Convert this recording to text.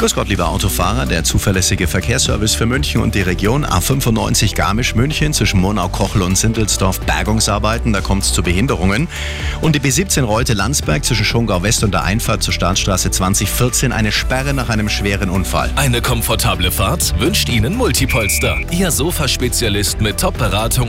Grüß Gott, lieber Autofahrer. Der zuverlässige Verkehrsservice für München und die Region A95 Garmisch-München zwischen Monau, Kochel und Sindelsdorf Bergungsarbeiten. Da kommt es zu Behinderungen. Und die B17 Reute Landsberg zwischen Schongau West und der Einfahrt zur Staatsstraße 2014 eine Sperre nach einem schweren Unfall. Eine komfortable Fahrt wünscht Ihnen Multipolster. Ihr Sofaspezialist mit Top-Beratung